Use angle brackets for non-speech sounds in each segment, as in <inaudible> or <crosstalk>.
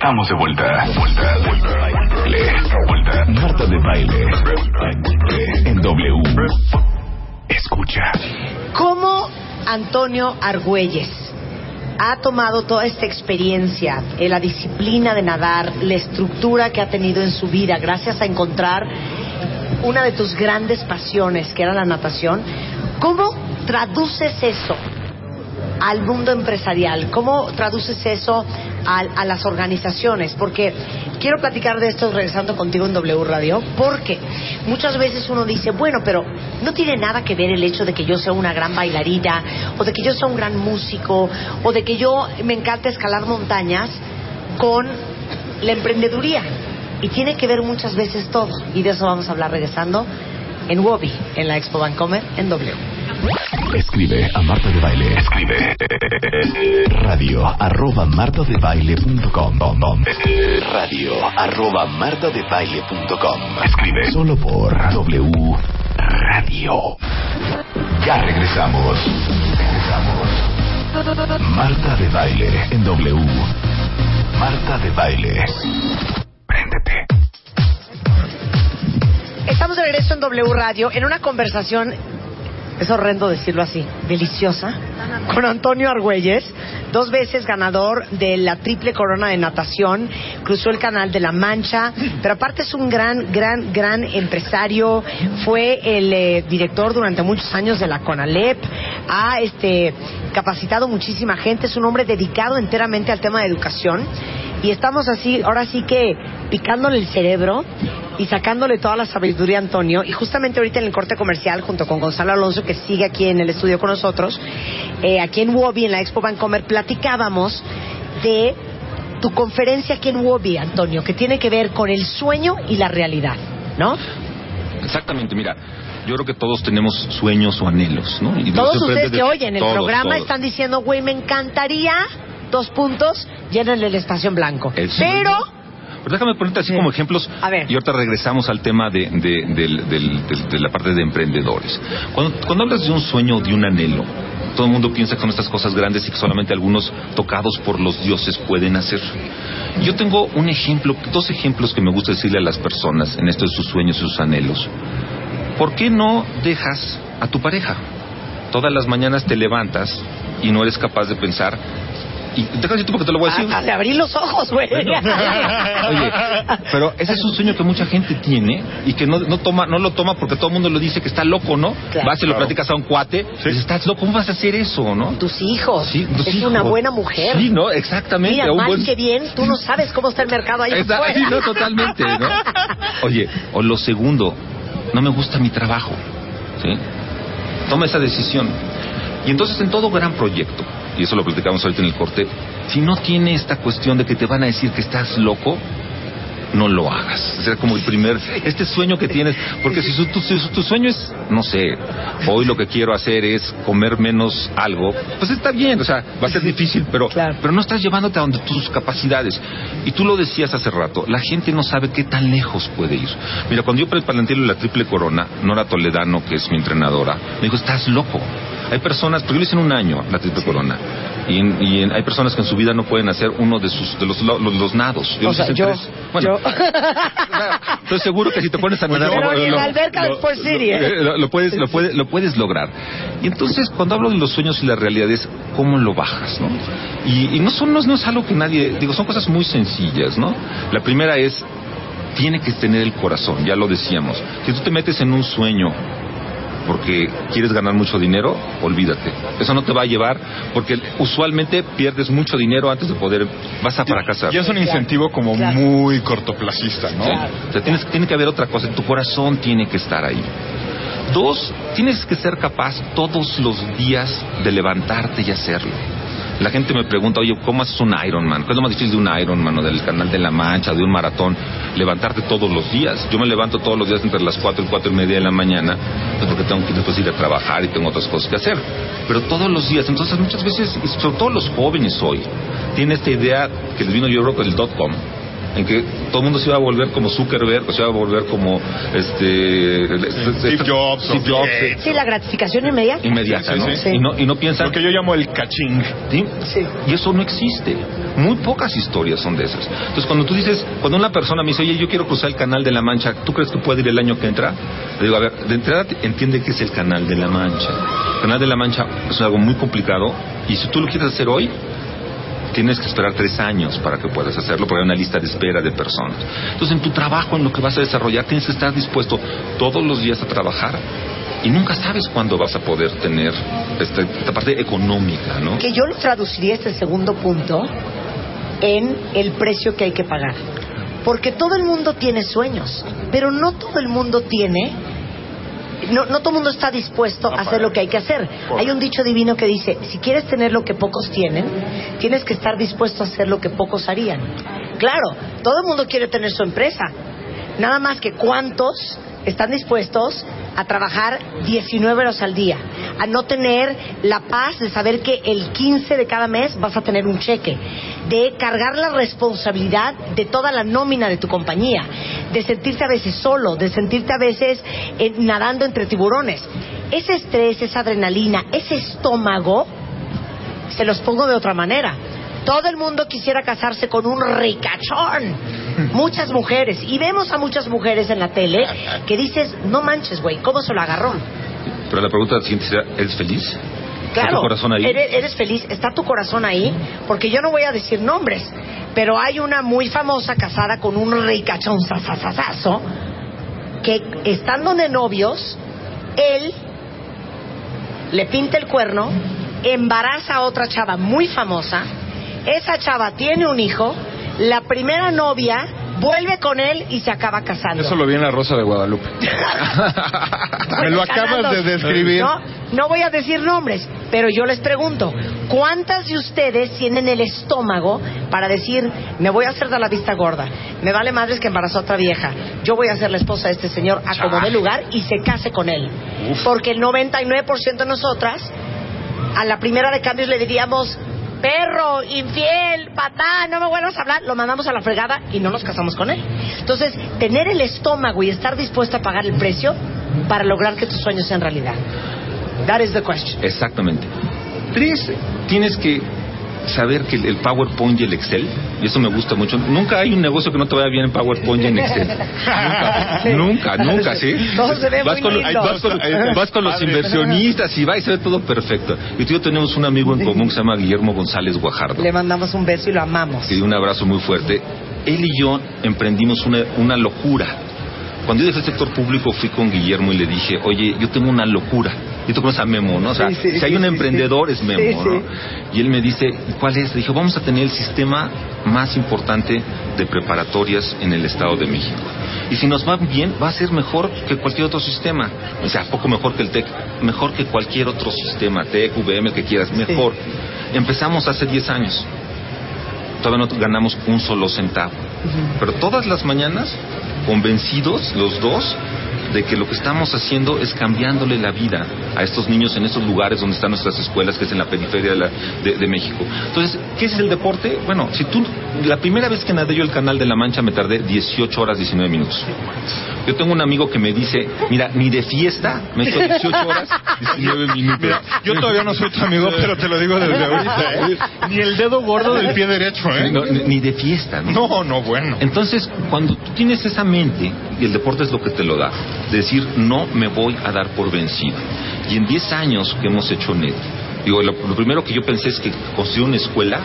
Estamos de vuelta. Vuelta, vuelta, vuelta. Marta de baile. En W. Escucha. ¿Cómo Antonio Argüelles ha tomado toda esta experiencia, eh, la disciplina de nadar, la estructura que ha tenido en su vida, gracias a encontrar una de tus grandes pasiones, que era la natación? ¿Cómo traduces eso al mundo empresarial? ¿Cómo traduces eso a, a las organizaciones? Porque quiero platicar de esto regresando contigo en W Radio, porque muchas veces uno dice, bueno, pero no tiene nada que ver el hecho de que yo sea una gran bailarina, o de que yo sea un gran músico, o de que yo me encanta escalar montañas con la emprendeduría. Y tiene que ver muchas veces todo. Y de eso vamos a hablar regresando en Wobby, en la Expo Bancomer, en W. Escribe a Marta de Baile. Escribe radio arroba martadebaile.com radio arroba martadebaile.com Escribe solo por W Radio. Ya regresamos. Regresamos. Marta de Baile en W. Marta de Baile. Préndete. Estamos de regreso en W Radio en una conversación, es horrendo decirlo así, deliciosa, con Antonio Argüelles, dos veces ganador de la triple corona de natación, cruzó el canal de la Mancha, pero aparte es un gran, gran, gran empresario, fue el eh, director durante muchos años de la CONALEP, ha este, capacitado muchísima gente, es un hombre dedicado enteramente al tema de educación. Y estamos así, ahora sí que picándole el cerebro y sacándole toda la sabiduría a Antonio. Y justamente ahorita en el corte comercial, junto con Gonzalo Alonso, que sigue aquí en el estudio con nosotros, eh, aquí en Wobby, en la Expo Bancomer, platicábamos de tu conferencia aquí en Wobby, Antonio, que tiene que ver con el sueño y la realidad, ¿no? Exactamente, mira. Yo creo que todos tenemos sueños o anhelos, ¿no? Y Todos ustedes de- que oyen el todos, programa todos. están diciendo, güey, me encantaría, dos puntos, llénenle el espacio en blanco. Eso. Pero, Pero déjame ponerte así como ejemplos. A ver. Y ahorita regresamos al tema de, la parte de emprendedores. Cuando, cuando hablas de un sueño o de un anhelo, todo el mundo piensa que son estas cosas grandes y que solamente algunos tocados por los dioses pueden hacer. Yo tengo un ejemplo, dos ejemplos que me gusta decirle a las personas en esto de sus sueños y sus anhelos. ¿Por qué no dejas a tu pareja? Todas las mañanas te levantas y no eres capaz de pensar. Y déjame decirte porque te lo voy a decir. hasta de abrir los ojos, güey. <laughs> Oye, pero ese es un sueño que mucha gente tiene y que no, no toma, no lo toma porque todo el mundo lo dice que está loco, ¿no? Claro. Vas y lo platicas a un cuate, y dices, estás loco, ¿cómo vas a hacer eso, no? Tus hijos. Sí, tus es hijos. una buena mujer. Sí, ¿no? Exactamente. Mira, un mal buen- que bien, tú no sabes cómo está el mercado ahí Esa- afuera. <laughs> sí, no, totalmente, ¿no? Oye, o lo segundo, no me gusta mi trabajo, ¿sí? Toma esa decisión. Y entonces en todo gran proyecto, y eso lo platicamos ahorita en el corte, si no tiene esta cuestión de que te van a decir que estás loco, no lo hagas. O sea, como el primer, este sueño que tienes, porque si su- tu, si tu sueño es, no sé, hoy lo que quiero hacer es comer menos algo, pues está bien, o sea, va a ser difícil, pero, Claro. pero no estás llevándote a donde tus capacidades. Y tú lo decías hace rato, la gente no sabe qué tan lejos puede ir. Mira, cuando yo planteé la triple corona, Nora Toledano, que es mi entrenadora, me dijo, estás loco. Hay personas, porque yo lo hice en un año, la triple corona, y, en- y en- hay personas que en su vida no pueden hacer uno de sus de los, los, los nados. O lo sea, yo, tres. Bueno, yo. <laughs> estoy seguro que si te pones a nadar Pero lo- en la alberca City, ¿eh? lo- lo puedes lo puedes lo puedes lograr y entonces cuando hablo de los sueños y la realidad es cómo lo bajas no y, y no son no, es- no es algo que nadie digo son cosas muy sencillas no la primera es tiene que tener el corazón ya lo decíamos si tú te metes en un sueño porque quieres ganar mucho dinero, olvídate. Eso no te va a llevar porque usualmente pierdes mucho dinero antes de poder, vas a fracasar. Y es un incentivo como Claro. muy cortoplacista, ¿no? O sea, tienes, tiene que haber otra cosa. Tu corazón tiene que estar ahí. Dos, tienes que ser capaz todos los días de levantarte y hacerlo. La gente me pregunta, oye, ¿cómo haces un Ironman? ¿Qué es lo más difícil de un Ironman o del Canal de la Mancha, de un maratón? Levantarte todos los días. Yo me levanto todos los días entre las cuatro y cuatro y media de la mañana, pues porque tengo que ir a trabajar y tengo otras cosas que hacer. Pero todos los días, entonces muchas veces, sobre todo los jóvenes hoy, tienen esta idea que les vino yo creo que el dot com, en que todo el mundo se iba a volver como Zuckerberg, o se iba a volver como este, Steve Jobs, Steve o- Jobs, Sí, la gratificación inmediata. inmediata, Sí, ¿no? sí, sí. Y no y no piensan Lo que yo llamo el caching. ¿Sí? Sí. Y eso no existe. Muy pocas historias son de esas. Entonces, cuando tú dices, cuando una persona me dice, oye, yo quiero cruzar el canal de la Mancha, ¿tú crees que puede ir el año que entra? Le digo, a ver, de entrada entiende que es el canal de la Mancha. El canal de la Mancha es algo muy complicado y si tú lo quieres hacer hoy, tienes que esperar tres años para que puedas hacerlo, porque hay una lista de espera de personas. Entonces, en tu trabajo, en lo que vas a desarrollar, tienes que estar dispuesto todos los días a trabajar y nunca sabes cuándo vas a poder tener esta, esta parte económica, ¿no? Que yo lo traduciría este segundo punto en el precio que hay que pagar. Porque todo el mundo tiene sueños, pero no todo el mundo tiene, no, no todo el mundo está dispuesto a hacer lo que hay que hacer. Hay un dicho divino que dice, si quieres tener lo que pocos tienen, tienes que estar dispuesto a hacer lo que pocos harían. Claro, todo el mundo quiere tener su empresa, nada más que cuántos están dispuestos a trabajar 19 horas al día, a no tener la paz de saber que el 15 de cada mes vas a tener un cheque, de cargar la responsabilidad de toda la nómina de tu compañía, de sentirte a veces solo, de sentirte a veces eh, nadando entre tiburones. Ese estrés, esa adrenalina, ese estómago, se los pongo de otra manera. Todo el mundo quisiera casarse con un ricachón. Muchas mujeres. Y vemos a muchas mujeres en la tele que dices, no manches, güey, ¿cómo se lo agarró? Pero la pregunta siguiente será, ¿eres feliz? ¿Está Claro, tu corazón ahí? Eres, eres feliz, está tu corazón ahí, porque yo no voy a decir nombres, pero hay una muy famosa casada con un ricachón sasasasazo, que estando de novios, él le pinta el cuerno, embaraza a otra chava muy famosa, esa chava tiene un hijo, la primera novia vuelve con él y se acaba casando. Eso lo vi en la Rosa de Guadalupe. <laughs> Me lo acabas de describir. No, no voy a decir nombres, pero yo les pregunto, ¿cuántas de ustedes tienen el estómago para decir, me voy a hacer de la vista gorda, me vale madres que embarazó a otra vieja, yo voy a ser la esposa de este señor a como de lugar y se case con él? Porque el 99% de nosotras, a la primera de cambios le diríamos, perro, infiel, patán, no me vuelvas a hablar, lo mandamos a la fregada y no nos casamos con él. Entonces, tener el estómago y estar dispuesto a pagar el precio para lograr que tus sueños sean realidad. That is the question. Exactamente. Tres, tienes que saber que el- PowerPoint y el Excel, y eso me gusta mucho, nunca hay un negocio que no te vaya bien en PowerPoint y en Excel. <laughs> Nunca, Sí. nunca, nunca, ¿sí? Todo se ve vas muy con, lindo. vas con- vas con los inversionistas y va y se ve todo perfecto. Y tú y yo tenemos un amigo en común que se llama Guillermo González Guajardo. Le mandamos un beso y lo amamos. y un abrazo muy fuerte. Él y yo emprendimos una, una locura. Cuando yo dejé el sector público fui con Guillermo y le dije, oye, yo tengo una locura. Y tú conoces a Memo, ¿no? O sea, Sí, sí, si hay un emprendedor es Memo, ¿no? Y él me dice, "¿Y ¿cuál es? Le dije, vamos a tener el sistema más importante de preparatorias en el Estado de México. Y si nos va bien, va a ser mejor que cualquier otro sistema. O sea, poco mejor que el TEC, mejor que cualquier otro sistema, TEC, VM, el que quieras, mejor. Empezamos hace 10 años todavía no ganamos un solo centavo. Pero todas las mañanas, convencidos los dos de que lo que estamos haciendo es cambiándole la vida a estos niños en estos lugares donde están nuestras escuelas, que es en la periferia de, la- de- de México. Entonces, ¿qué es el deporte? Bueno, si tú, la primera vez que nadé yo el Canal de la Mancha me tardé 18 horas 19 minutos. Yo tengo un amigo que me dice, mira, ni de fiesta me hizo 18 horas 19 minutos. Mira, yo todavía no soy tu amigo, pero te lo digo desde <laughs> ahorita. ¿eh? Ni el dedo gordo del pie derecho, ¿eh? No, ni, ni de fiesta, ¿no? No, no, bueno. Entonces, cuando tú tienes esa mente, y el deporte es lo que te lo da, de decir, no me voy a dar por vencido. Y en 10 años que hemos hecho NET, digo, lo, lo primero que yo pensé es que construir una escuela,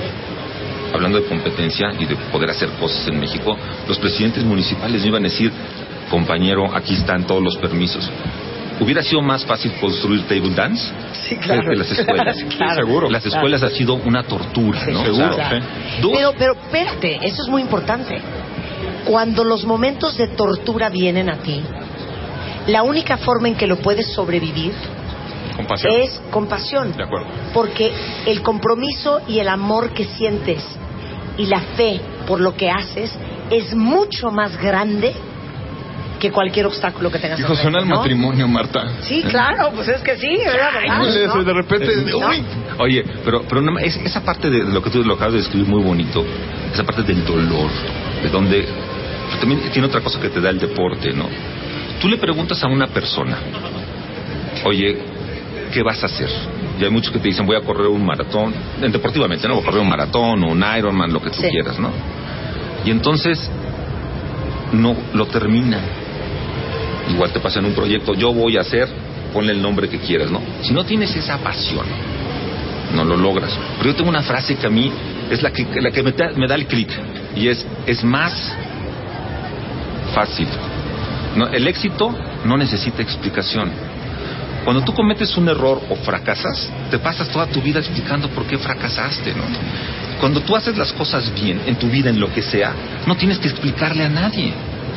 hablando de competencia y de poder hacer cosas en México, los presidentes municipales me iban a decir, compañero, aquí están todos los permisos. ¿Hubiera sido más fácil construir table dance? Sí, claro. Que las <laughs> escuelas. Claro, seguro. Las escuelas ha sido una tortura, ¿no? seguro, Pero, pero espérate, eso es muy importante. Cuando los momentos de tortura vienen a ti, la única forma en que lo puedes sobrevivir Compasión. es con pasión. De acuerdo. Porque el compromiso y el amor que sientes y la fe por lo que haces es mucho más grande que cualquier obstáculo que tengas. Hijo, suena el enfrente, ¿no? matrimonio, Marta. Sí, claro, pues es que sí, ¿verdad? Híjole, ¿No? de repente, ¿No? uy, Oye, pero, pero no, es, esa parte de lo que tú lo acabas de describir muy bonito, esa parte del dolor, de donde también tiene otra cosa que te da el deporte, ¿no? Tú le preguntas a una persona, oye, ¿qué vas a hacer? Y hay muchos que te dicen, voy a correr un maratón, deportivamente, ¿no? Voy a correr un maratón o un Ironman, lo que tú Sí. quieras, ¿no? Y entonces, no lo terminan. Igual te pasa en un proyecto, yo voy a hacer, ponle el nombre que quieras, ¿no? Si no tienes esa pasión, no lo logras. Pero yo tengo una frase que a mí es la que, la que me, da, me da el clic y es, es más fácil. No, el éxito no necesita explicación. Cuando tú cometes un error o fracasas, te pasas toda tu vida explicando por qué fracasaste, ¿no? Cuando tú haces las cosas bien en tu vida, en lo que sea, no tienes que explicarle a nadie.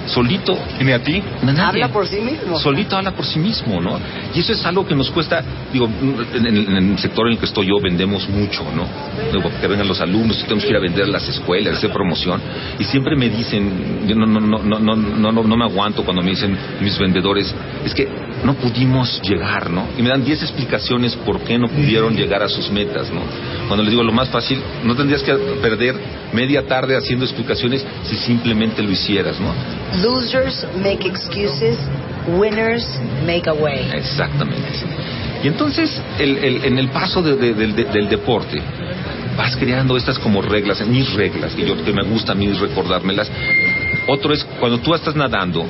Solito. ¿Y ni a ti? a nadie. Habla por sí mismo. Solito habla por sí mismo, ¿no? Y eso es algo que nos cuesta, digo, en, en- en el sector en el que estoy yo vendemos mucho, ¿no? Digo, que vengan los alumnos, tenemos que ir a vender a las escuelas, hacer promoción. Y siempre me dicen, yo no, no, no, no, no, no, no, no me aguanto cuando me dicen mis vendedores, es que no pudimos llegar, ¿no? Y me dan 10 explicaciones por qué no pudieron llegar a sus metas, ¿no? Cuando les digo lo más fácil, no tendrías que perder media tarde haciendo explicaciones si simplemente lo hicieras, ¿no? Losers make excuses, winners make a way. Exactamente. Y entonces, el- el- en el paso de- de- del- de- del deporte, vas creando estas como reglas, mis reglas, que yo que me gusta a mí recordármelas. Otro es cuando tú estás nadando,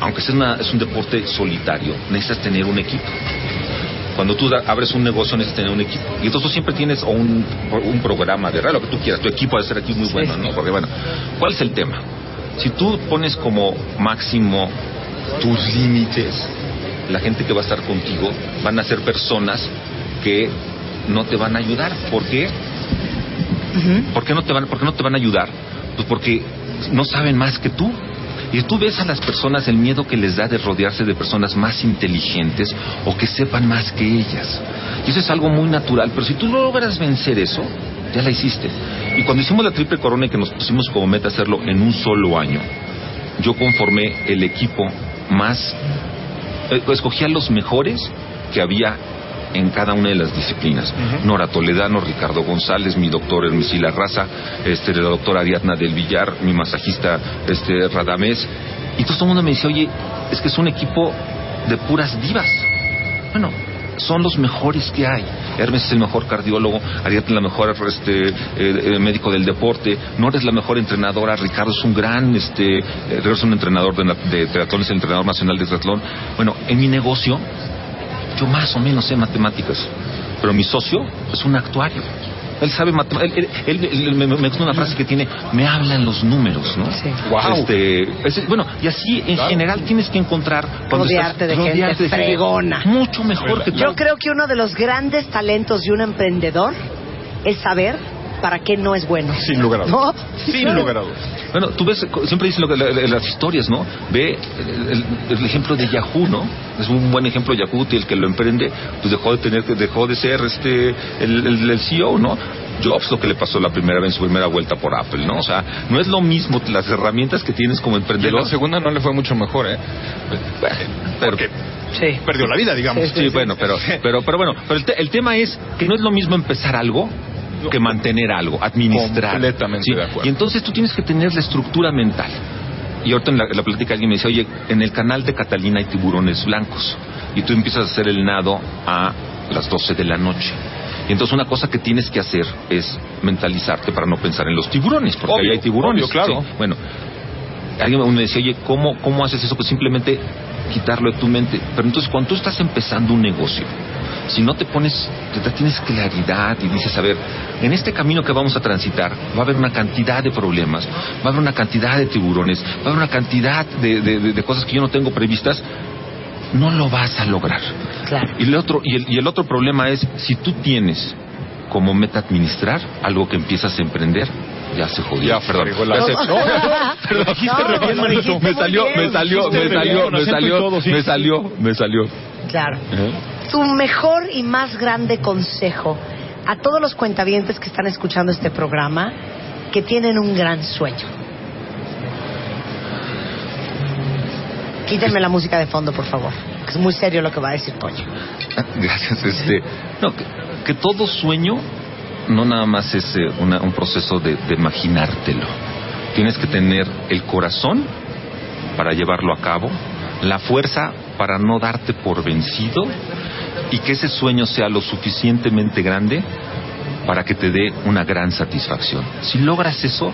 aunque sea una- es un deporte solitario, necesitas tener un equipo. Cuando tú da- abres un negocio necesitas tener un equipo. Y entonces tú siempre tienes un, un programa de radio, lo que tú quieras. Tu equipo debe ser aquí muy bueno, ¿no? Porque bueno, ¿cuál es el tema? Si tú pones como máximo tus límites, la gente que va a estar contigo van a ser personas que no te van a ayudar. ¿Por qué? ¿Por qué no te van, por qué no te van a ayudar? Pues porque no saben más que tú. Y tú ves a las personas el miedo que les da de rodearse de personas más inteligentes o que sepan más que ellas. Y eso es algo muy natural, pero si tú logras vencer eso, ya la hiciste. Y cuando hicimos la triple corona y que nos pusimos como meta hacerlo en un solo año, yo conformé el equipo más, eh, escogí a los mejores que había en cada una de las disciplinas. Nora Toledano, Ricardo González, mi doctor Hermisila Raza, este, la doctora Ariadna del Villar, mi masajista este, Radamés. Y todo el mundo me dice, oye, es que es un equipo de puras divas. Bueno, son los mejores que hay. Hermes es el mejor cardiólogo, Ariadna es la mejor este, eh, eh, médico del deporte, Nora es la mejor entrenadora, Ricardo es un gran, este, eh, es un entrenador de, de triatlón, es el entrenador nacional de triatlón. Bueno, en mi negocio, yo más o menos sé matemáticas, pero mi socio es un actuario. Él sabe matemáticas. Él, él- él- me, me gusta una frase que tiene, me hablan los números, ¿no? Sí. Guau. Este, es- bueno, y así en general tienes que encontrar... cuando Rodearte de gente fregona. Mucho mejor que tú. Yo creo que uno de los grandes talentos de un emprendedor es saber para qué no es bueno. Sin lugar a ¿No? dudas. Sin lugar a dudas. Bueno, tú ves, siempre dicen lo que, la- la- las historias, ¿no? Ve el, el- el ejemplo de Yahoo, ¿no? Es un buen ejemplo Yahoo, y el que lo emprende, pues dejó de tener, dejó de ser este, el, el- el CEO, ¿no? Jobs lo que le pasó la primera vez en su primera vuelta por Apple, ¿no? O sea, no es lo mismo las herramientas que tienes como Y emprendedor. la segunda no le fue mucho mejor, ¿eh? Porque Sí. perdió la vida, digamos. Sí, bueno, pero, pero, pero bueno, pero el, te- el tema es que no es lo mismo empezar algo que mantener algo, administrar. Completamente ¿sí? de acuerdo. Y entonces tú tienes que tener la estructura mental. Y ahorita en la, en la plática alguien me dice, oye, en el canal de Catalina hay tiburones blancos. Y tú empiezas a hacer el nado a las 12 de la noche. Y entonces una cosa que tienes que hacer es mentalizarte para no pensar en los tiburones, porque Obvio, ahí hay tiburones. obvio, claro. Sí, Bueno, alguien me decía, oye, ¿cómo, ¿cómo haces eso? Pues simplemente quitarlo de tu mente. Pero entonces cuando tú estás empezando un negocio, si no te pones, te, te tienes claridad y dices, a ver, en este camino que vamos a transitar va a haber una cantidad de problemas, va a haber una cantidad de tiburones, va a haber una cantidad de, de- de- de cosas que yo no tengo previstas, no lo vas a lograr. Claro. Y el otro, y el, y el otro problema es, si tú tienes como meta administrar algo que empiezas a emprender, ya se jodió. Ya perdón. la- No, <laughs> dijiste No, bien, manito. Me salió, me salió, me salió, me salió, me salió, me salió. Claro. ¿Eh? Tu mejor y más grande consejo a todos los cuentavientes que están escuchando este programa que tienen un gran sueño. Quítenme la música de fondo, por favor. Es muy serio lo que va a decir Toño. <laughs> Gracias. Este, no, que, todo sueño no nada más es eh, una- un proceso de imaginártelo. tienes que tener el corazón para llevarlo a cabo, la fuerza para no darte por vencido y que ese sueño sea lo suficientemente grande para que te dé una gran satisfacción. Si logras eso,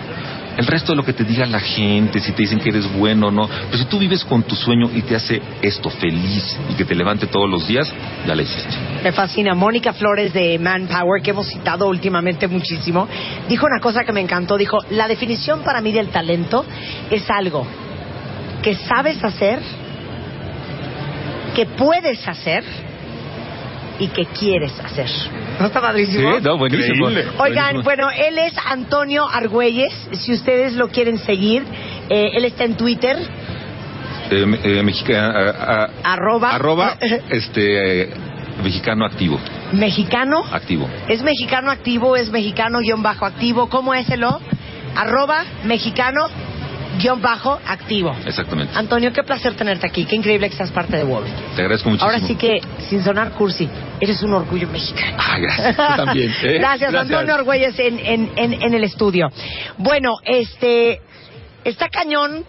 el resto de lo que te diga la gente, si te dicen que eres bueno o no, pero si tú vives con tu sueño y te hace esto feliz y que te levante todos los días, ya la hiciste. Me fascina. Mónica Flores de Manpower, que hemos citado últimamente muchísimo, dijo una cosa que me encantó. Dijo, la definición para mí del talento es algo que sabes hacer, que puedes hacer y que quieres hacer. ¿No está padrísimo? Sí, no, buenísimo. Increíble. Oigan, bueno, él es Antonio Argüelles. Si ustedes lo quieren seguir, eh, él está en Twitter, Eh, me- eh, mexica- a- a- arroba, arroba, <laughs> este, eh, mexicano activo, mexicano. activo. ¿Es mexicano activo? ¿Es mexicano guion bajo activo? ¿Cómo es el o? Arroba mexicano guion bajo activo. Exactamente. Antonio, qué placer tenerte aquí. Qué increíble que seas parte de World. Te agradezco muchísimo. Ahora sí que, sin sonar cursi, eres un orgullo mexicano. Ah, gracias. Tú también. ¿eh? <laughs> Gracias, Antonio Argüelles en, en, en, en el estudio. Bueno, este, está cañón.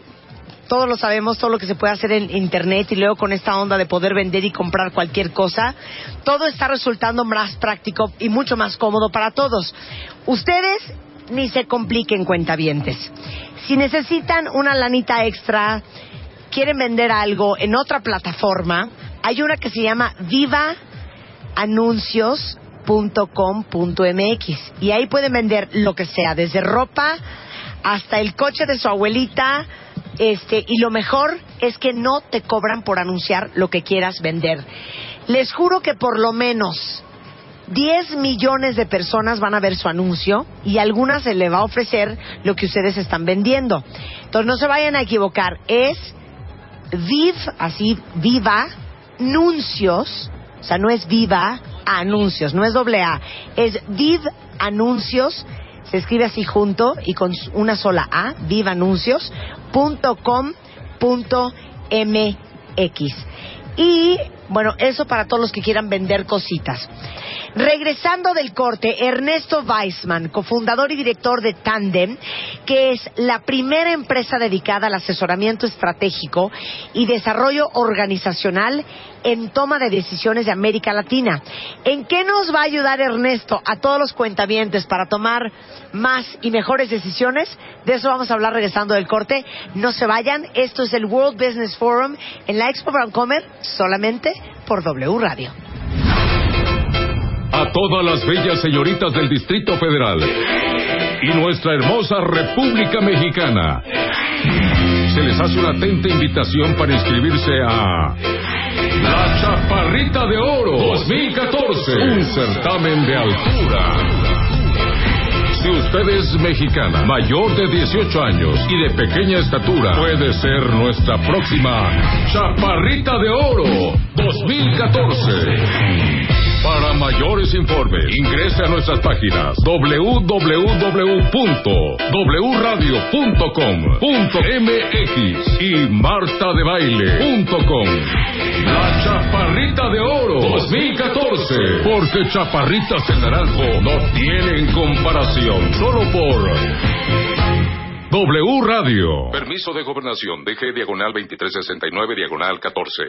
Todos lo sabemos, todo lo que se puede hacer en internet y luego con esta onda de poder vender y comprar cualquier cosa, todo está resultando más práctico y mucho más cómodo para todos. Ustedes ni se compliquen cuentavientes. Si necesitan una lanita extra, quieren vender algo en otra plataforma, hay una que se llama Viva anuncios.com.mx y ahí pueden vender lo que sea, desde ropa hasta el coche de su abuelita, este, y lo mejor es que no te cobran por anunciar lo que quieras vender. Les juro que por lo menos 10 millones de personas van a ver su anuncio y a algunas se le va a ofrecer lo que ustedes están vendiendo. Entonces no se vayan a equivocar, es Viv, así, viva, anuncios, o sea, no es viva anuncios, no es doble A, es Viv anuncios, se escribe así junto y con una sola A, vivanuncios.com.mx. Y bueno, eso para todos los que quieran vender cositas. Regresando del corte, Ernesto Weissman, cofundador y director de Tandem, que es la primera empresa dedicada al asesoramiento estratégico y desarrollo organizacional en toma de decisiones de América Latina. ¿En qué nos va a ayudar Ernesto a todos los cuentavientes para tomar más y mejores decisiones? De eso vamos a hablar regresando del corte. No se vayan. Esto es el World Business Forum en la Expo Vancomer solamente por W Radio. a todas las bellas señoritas del Distrito Federal y nuestra hermosa República Mexicana. Se les hace una atenta invitación para inscribirse a La Chaparrita de Oro 2014, un certamen de altura. Si usted es mexicana, mayor de 18 años y de pequeña estatura, puede ser nuestra próxima Chaparrita de Oro 2014. Para mayores informes, ingrese a nuestras páginas www.wradio.com.mx y martadebaile.com. La Chaparrita de Oro 2014. Porque Chaparritas en Naranjo no tienen comparación. Solo por W Radio. Permiso de gobernación. DG diagonal 2369 diagonal 14.